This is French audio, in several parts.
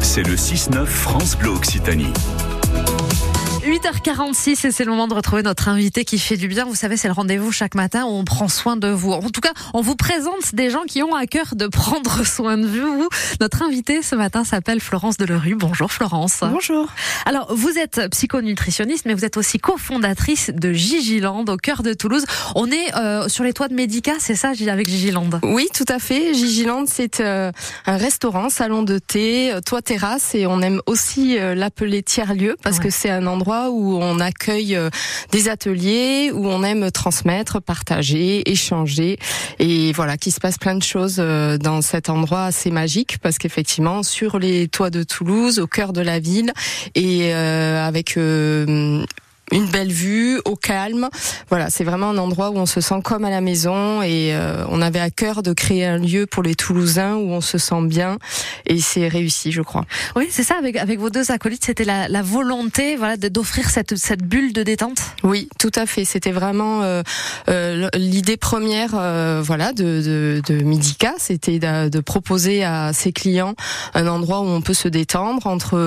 c'est le 6-9 France Bleu Occitanie. 8h46 et c'est le moment de retrouver notre invité qui fait du bien. Vous savez, c'est le rendez-vous chaque matin où on prend soin de vous. En tout cas, on vous présente des gens qui ont à cœur de prendre soin de vous. Notre invité ce matin s'appelle Florence Delerue. Bonjour Florence. Bonjour. Alors, vous êtes psychonutritionniste, mais vous êtes aussi cofondatrice de Gigiland au cœur de Toulouse. On est euh, sur les toits de Médica, c'est ça, avec Gigiland? Oui, tout à fait. Gigiland, c'est euh, un restaurant, salon de thé, euh, toit terrasse, et on aime aussi l'appeler tiers-lieu parce que c'est un endroit où on accueille euh, des ateliers, où on aime transmettre, partager, échanger. Et voilà, qu'il se passe plein de choses euh, dans cet endroit assez magique parce qu'effectivement, sur les toits de Toulouse, au cœur de la ville, et euh, avec une belle vue, au calme. Voilà, c'est vraiment un endroit où on se sent comme à la maison et euh, on avait à cœur de créer un lieu pour les Toulousains où on se sent bien et c'est réussi, je crois. Oui, c'est ça. Avec avec vos deux acolytes, c'était la, la volonté, voilà, d'offrir cette cette bulle de détente. Oui, tout à fait. C'était vraiment euh, euh, l'idée première, voilà, de de, de Midica, c'était de, de, proposer à ses clients un endroit où on peut se détendre entre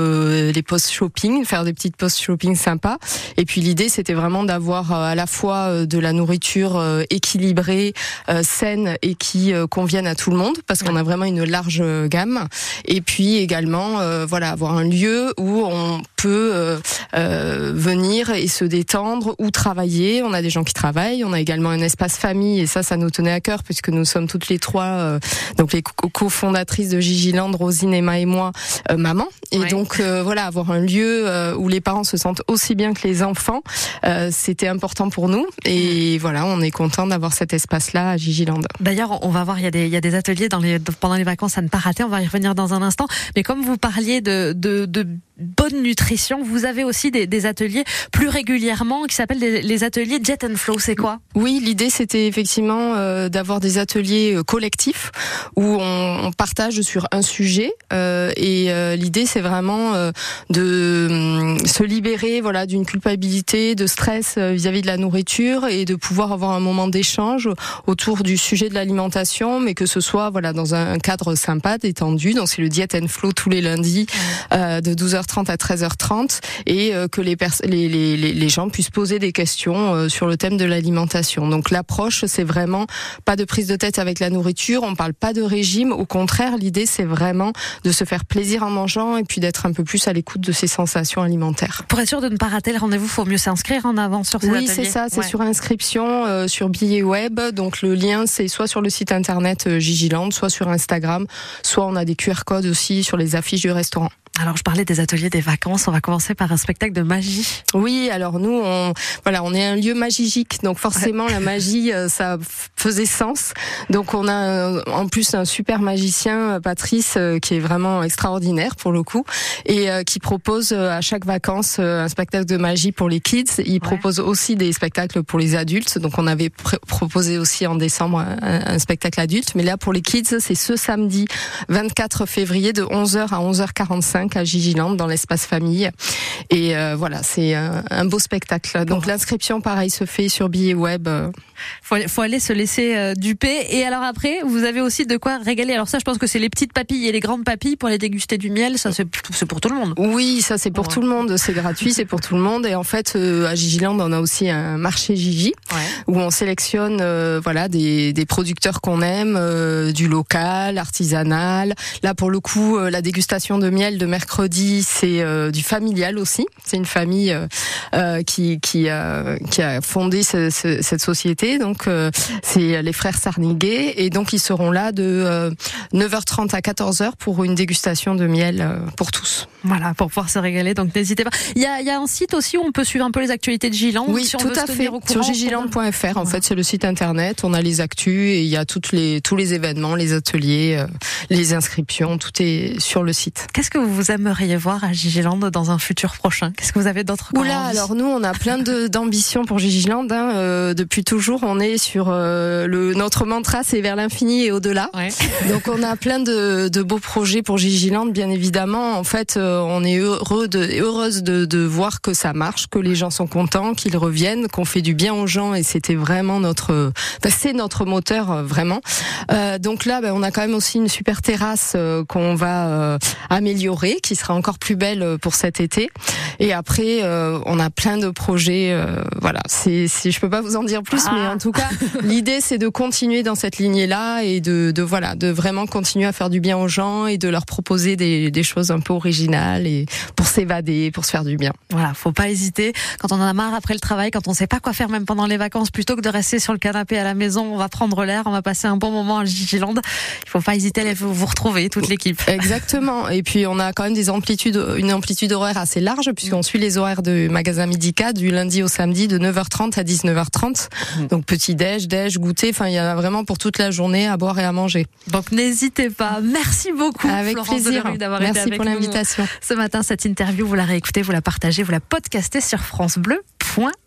les post shopping, faire des petites post shopping sympas et puis puis l'idée, c'était vraiment d'avoir euh, à la fois euh, de la nourriture euh, équilibrée, saine et qui convienne à tout le monde, parce qu'on a vraiment une large gamme. Et puis également, voilà, avoir un lieu où on peut venir et se détendre ou travailler. On a des gens qui travaillent. On a également un espace famille et ça, ça nous tenait à cœur puisque nous sommes toutes les trois, donc les cofondatrices de Gigiland, Rosine, Emma et moi, maman. Et donc voilà, avoir un lieu où les parents se sentent aussi bien que les enfants euh, c'était important pour nous. Et voilà, on est content d'avoir cet espace-là à Gigiland. D'ailleurs, on va voir, il y a des, il y a des ateliers dans les, pendant les vacances à ne pas rater. On va y revenir dans un instant. Mais comme vous parliez de, de, de bonne nutrition, vous avez aussi des, des ateliers plus régulièrement qui s'appellent les, ateliers Jet and Flow. C'est quoi? Oui, l'idée c'était effectivement euh, d'avoir des ateliers euh, collectifs où on, on, partage sur un sujet euh, et euh, l'idée c'est vraiment de hum, se libérer voilà d'une culpabilité, de stress vis-à-vis de la nourriture et de pouvoir avoir un moment d'échange autour du sujet de l'alimentation, mais que ce soit voilà dans un cadre sympa, détendu. Donc c'est le Diet and Flow tous les lundis de 12h 30 à 13h30 et euh, que les, les, les, les, gens puissent poser des questions euh, sur le thème de l'alimentation. Donc l'approche, c'est vraiment pas de prise de tête avec la nourriture, on parle pas de régime, au contraire, l'idée c'est vraiment de se faire plaisir en mangeant et puis d'être un peu plus à l'écoute de ses sensations alimentaires. Pour être sûr de ne pas rater le rendez-vous, faut mieux s'inscrire en avant sur ces Oui, c'est ça, c'est sur inscription euh, sur billet web. Donc le lien c'est soit sur le site internet Gigiland, soit sur Instagram, soit on a des QR codes aussi sur les affiches du restaurant. Alors je parlais des ateliers des vacances, on va commencer par un spectacle de magie. Oui, alors nous on voilà, on est un lieu magique donc forcément la magie euh, ça faisait sens. Donc on a en plus un super magicien Patrice euh, qui est vraiment extraordinaire pour le coup et euh, qui propose à chaque vacances un spectacle de magie pour les kids, il propose aussi des spectacles pour les adultes. Donc on avait proposé aussi en décembre un, un spectacle adulte, mais là pour les kids, c'est ce samedi 24 février de 11h à 11h45 à Gigiland dans l'espace famille. Et euh, voilà, c'est un, beau spectacle. Donc l'inscription, pareil, se fait sur billet web. Faut, faut aller se laisser euh, duper. Et alors après, vous avez aussi de quoi régaler. Alors ça, je pense que c'est les petites papilles et les grandes papilles pour aller déguster du miel. Ça, c'est pour tout le monde. Oui, ça c'est pour tout le monde. C'est gratuit, c'est pour tout le monde. Et en fait, euh, à Gigiland, on a aussi un marché Gigi où on sélectionne, voilà, des, des producteurs qu'on aime, du local, artisanal. Là, pour le coup, la dégustation de miel de mercredi, c'est euh, du familial aussi. C'est une famille euh, euh, qui qui a qui a fondé cette société. Donc c'est les frères Sarniguet et donc ils seront là de 9h30 à 14h pour une dégustation de miel pour tous. Voilà, pour pouvoir se régaler. Donc n'hésitez pas. Il y a, il y a un site aussi où on peut suivre un peu les actualités de Giland. Oui, tout à fait. Sur gigiland.fr, en fait, c'est le site internet. On a les actus et il y a toutes les tous les événements, les ateliers, les inscriptions. Tout est sur le site. Qu'est-ce que vous vous aimeriez voir à Gigiland dans un futur prochain? Qu'est-ce que vous avez d'autre Oula, alors nous, on a plein d'ambitions pour Gigiland. Hein. Euh, depuis toujours, on est sur euh, le notre mantra, c'est vers l'infini et au-delà. Ouais. Donc on a plein de, de, beaux projets pour Gigiland, bien évidemment. En fait, euh, on est heureux de, heureuse de, de voir que ça marche, que les gens sont contents, qu'ils reviennent, qu'on fait du bien aux gens, et c'était vraiment notre, c'est notre moteur vraiment. donc là, ben, on a quand même aussi une super terrasse qu'on va améliorer, qui sera encore plus belle pour cet été. Et après, euh, on a plein de projets. Euh, voilà, c'est, je peux pas vous en dire plus, mais ah. en tout cas, l'idée c'est de continuer dans cette lignée-là et de, de, voilà, de vraiment continuer à faire du bien aux gens et de leur proposer des, des choses un peu originales et pour s'évader, pour se faire du bien. Voilà, faut pas hésiter. Quand on en a marre après le travail, quand on sait pas quoi faire même pendant les vacances, plutôt que de rester sur le canapé à la maison, on va prendre l'air, on va passer un bon moment à Gigiland. Il faut pas hésiter à vous retrouver toute l'équipe. Exactement. Et puis on a quand même des amplitudes, une amplitude horaire assez large puisqu'on suit les horaires de magasin Midica du lundi au samedi de 9h30 à 19h30. Mmh. Donc petit déj, déj, goûter, enfin il y en a vraiment pour toute la journée à boire et à manger. Donc n'hésitez pas. Merci beaucoup avec plaisir d'avoir été avec pour l'invitation. Ce matin cette interview, vous la réécoutez, vous la partagez, vous la podcastez sur francebleu.fr.